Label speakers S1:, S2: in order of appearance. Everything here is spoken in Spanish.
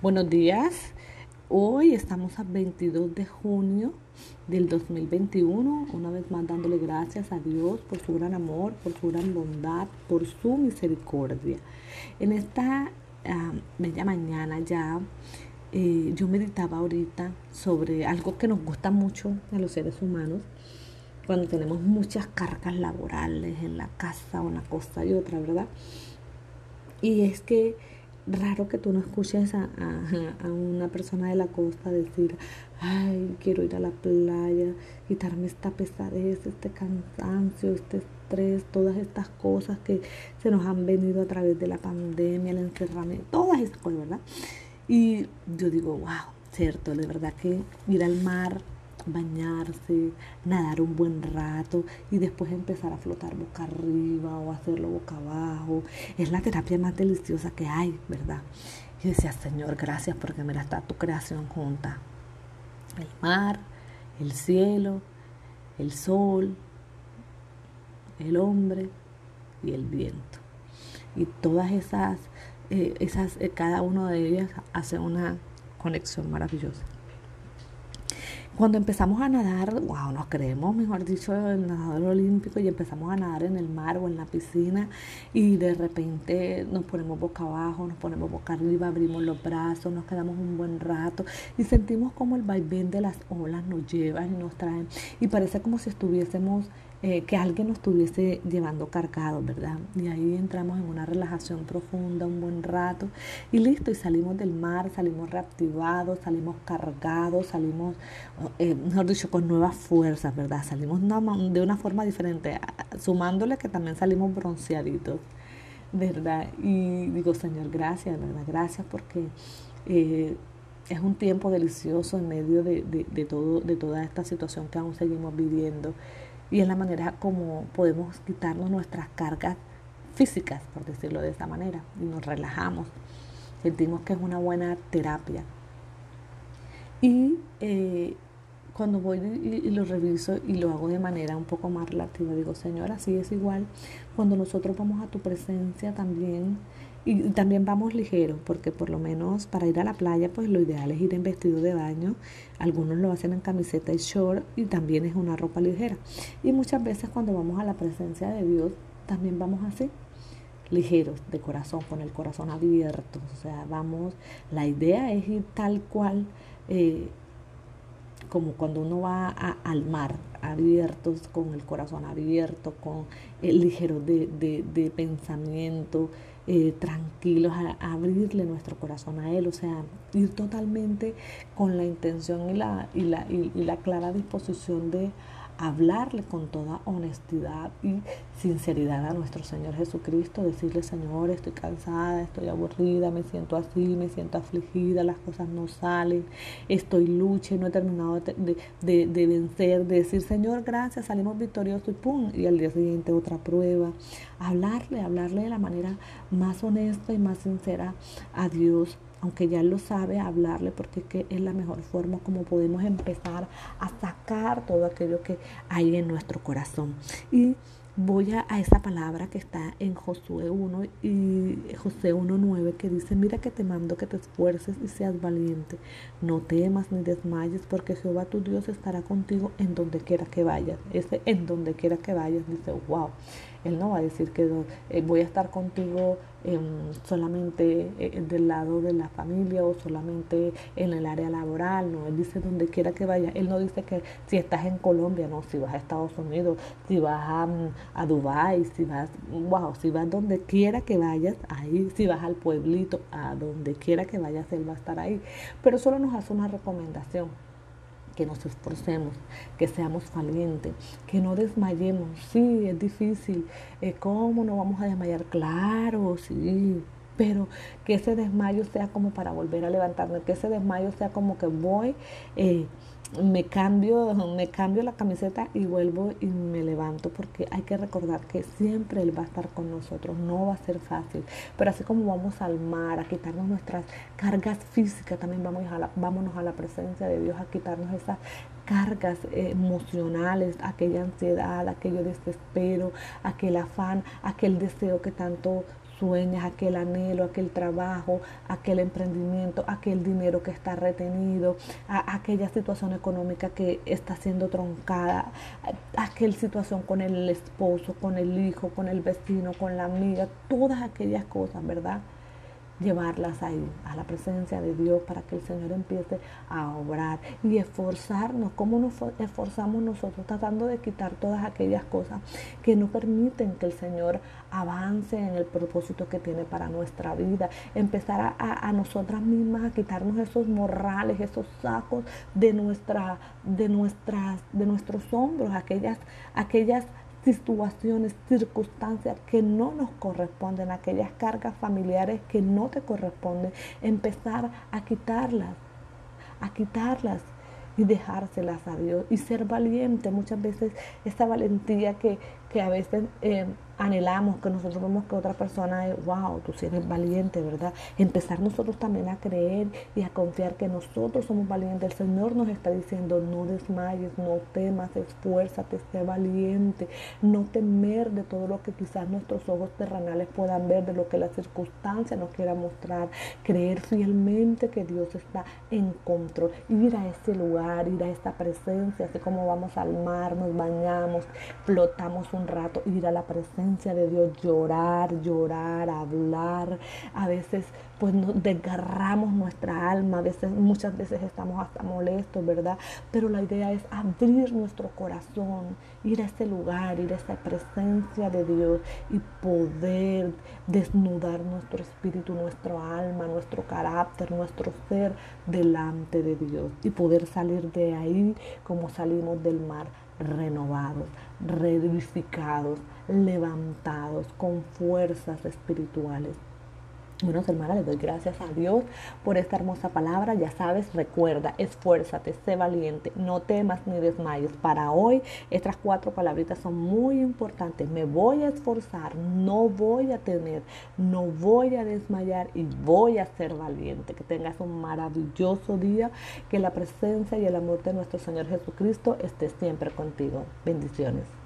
S1: Buenos días. Hoy estamos a 22 de junio del 2021, una vez más dándole gracias a Dios por su gran amor, por su gran bondad, por su misericordia. En esta uh, bella mañana ya eh, yo meditaba ahorita sobre algo que nos gusta mucho a los seres humanos cuando tenemos muchas cargas laborales en la casa, una cosa y otra, ¿verdad? Y es que raro que tú no escuches a, una persona de la costa decir, ay, quiero ir a la playa, quitarme esta pesadez, este cansancio, este estrés, todas estas cosas que se nos han venido a través de la pandemia, el encerramiento, todas estas cosas, ¿verdad? Y yo digo, wow, cierto, de verdad que ir al mar bañarse, nadar un buen rato y después empezar a flotar boca arriba o hacerlo boca abajo. Es la terapia más deliciosa que hay, ¿verdad? Y decía, Señor, gracias porque mira, está tu creación junta. El mar, el cielo, el sol, el hombre y el viento. Y todas esas, eh, esas eh, cada una de ellas hace una conexión maravillosa. Cuando empezamos a nadar, wow, nos creemos, mejor dicho, el nadador olímpico y empezamos a nadar en el mar o en la piscina y de repente nos ponemos boca abajo, nos ponemos boca arriba, abrimos los brazos, nos quedamos un buen rato y sentimos como el vaivén de las olas nos lleva y nos traen y parece como si estuviésemos eh, que alguien nos estuviese llevando cargados, ¿verdad? Y ahí entramos en una relajación profunda, un buen rato, y listo, y salimos del mar, salimos reactivados, salimos cargados, salimos, eh, mejor dicho, con nuevas fuerzas, ¿verdad? Salimos de una forma diferente, sumándole que también salimos bronceaditos, ¿verdad? Y digo, Señor, gracias, ¿verdad? Gracias porque... Eh, es un tiempo delicioso en medio de, de, todo, de toda esta situación que aún seguimos viviendo y es la manera como podemos quitarnos nuestras cargas físicas, por decirlo de esa manera, y nos relajamos. Sentimos que es una buena terapia. Y eh, cuando voy y, lo reviso y lo hago de manera un poco más relativa, digo, Señor, así es igual. Cuando nosotros vamos a tu presencia también y también vamos ligeros, porque por lo menos para ir a la playa, pues lo ideal es ir en vestido de baño. Algunos lo hacen en camiseta y short y también es una ropa ligera. Y muchas veces cuando vamos a la presencia de Dios, también vamos así, ligeros de corazón, con el corazón abierto. O sea, vamos, la idea es ir tal cual. Eh, como cuando uno va al mar, abiertos, con el corazón abierto, con el ligero de, de, de pensamiento, eh, tranquilos, a, abrirle nuestro corazón a Él, o sea, ir totalmente con la intención y la, y la, y la clara disposición de hablarle con toda honestidad y sinceridad a nuestro Señor Jesucristo, decirle, Señor, estoy cansada, estoy aburrida, me siento así, me siento afligida, las cosas no salen, estoy lucha no he terminado de, de, de, vencer, de decir, Señor, gracias, salimos victoriosos y pum, y al día siguiente otra prueba. Hablarle, hablarle de la manera más honesta y más sincera a Dios aunque ya lo sabe, hablarle porque es, que es la mejor forma como podemos empezar a sacar todo aquello que hay en nuestro corazón. Y voy a, esa palabra que está en Josué 1 y José 1.9 que dice, mira que te mando que te esfuerces y seas valiente, no temas ni desmayes porque Jehová tu Dios estará contigo en donde quiera que vayas. Ese en donde quiera que vayas dice, wow, él no va a decir que eh, voy a estar contigo em, solamente eh, del lado de la familia o solamente en el área laboral, no, Él dice donde quiera que vaya. Él no dice que si estás en Colombia, no, si vas a Estados Unidos, si vas a, mm, a Dubái, si vas, wow, si vas donde quiera que vayas, ahí, si vas al pueblito, a donde quiera que vayas, Él va a estar ahí. Pero solo nos hace una recomendación que nos esforcemos, que seamos valientes, que no desmayemos. Sí, es difícil. Eh, ¿Cómo no vamos a desmayar? Claro, sí. Pero que ese desmayo sea como para volver a levantarme, que ese desmayo sea como que voy. Eh, me cambio, me cambio la camiseta y vuelvo y me levanto porque hay que recordar que siempre Él va a estar con nosotros, no va a ser fácil, pero así como vamos al mar a quitarnos nuestras cargas físicas, también vamos a la, a la presencia de Dios a quitarnos esas cargas emocionales, aquella ansiedad, aquello desespero, aquel afán, aquel deseo que tanto sueñas, aquel anhelo, aquel trabajo, aquel emprendimiento, aquel dinero que está retenido, aquella situación económica que está siendo troncada, aquella situación con el esposo, con el hijo, con el vecino, con la amiga, todas aquellas cosas, ¿verdad? Llevarlas ahí, a la presencia de Dios, para que el Señor empiece a obrar y esforzarnos. ¿Cómo nos esforzamos nosotros? Tratando de quitar todas aquellas cosas que no permiten que el Señor avance en el propósito que tiene para nuestra vida. Empezar a, a nosotras mismas a quitarnos esos morrales, esos sacos de, nuestra, de, nuestras, de nuestros hombros, aquellas, aquellas situaciones, circunstancias que no nos corresponden, aquellas cargas familiares que no te corresponden, empezar a quitarlas, a quitarlas y dejárselas a Dios y ser valiente. Muchas veces esta valentía que, que a veces eh, anhelamos, que nosotros vemos que otra persona es, wow, tú sí eres valiente, ¿verdad? Empezar nosotros también a creer y a confiar que nosotros somos valientes. El Señor nos está diciendo, no desmayes, no temas, esfuérzate, sé valiente, no temer de todo lo que quizás nuestros ojos terrenales puedan ver, de lo que la circunstancia nos quiera mostrar, creer fielmente que Dios está en control, ir a ese lugar, ir a esta presencia, así como vamos al mar, nos bañamos, flotamos un rato, ir a la presencia de Dios, llorar, llorar, hablar. A veces pues nos desgarramos nuestra alma, a veces, muchas veces estamos hasta molestos, ¿verdad? Pero la idea es abrir nuestro corazón, ir a ese lugar, ir a esa presencia de Dios y poder desnudar nuestro espíritu, nuestro alma, nuestro carácter, nuestro ser delante de Dios y poder salir de ahí como salimos del mar renovados, reedificados, levantados con fuerzas espirituales. Bueno, hermana, le doy gracias a Dios por esta hermosa palabra. Ya sabes, recuerda, esfuérzate, sé valiente, no temas ni desmayes. Para hoy, estas cuatro palabritas son muy importantes. Me voy a esforzar, no voy a temer, no voy a desmayar y voy a ser valiente. Que tengas un maravilloso día, que la presencia y el amor de nuestro Señor Jesucristo esté siempre contigo. Bendiciones.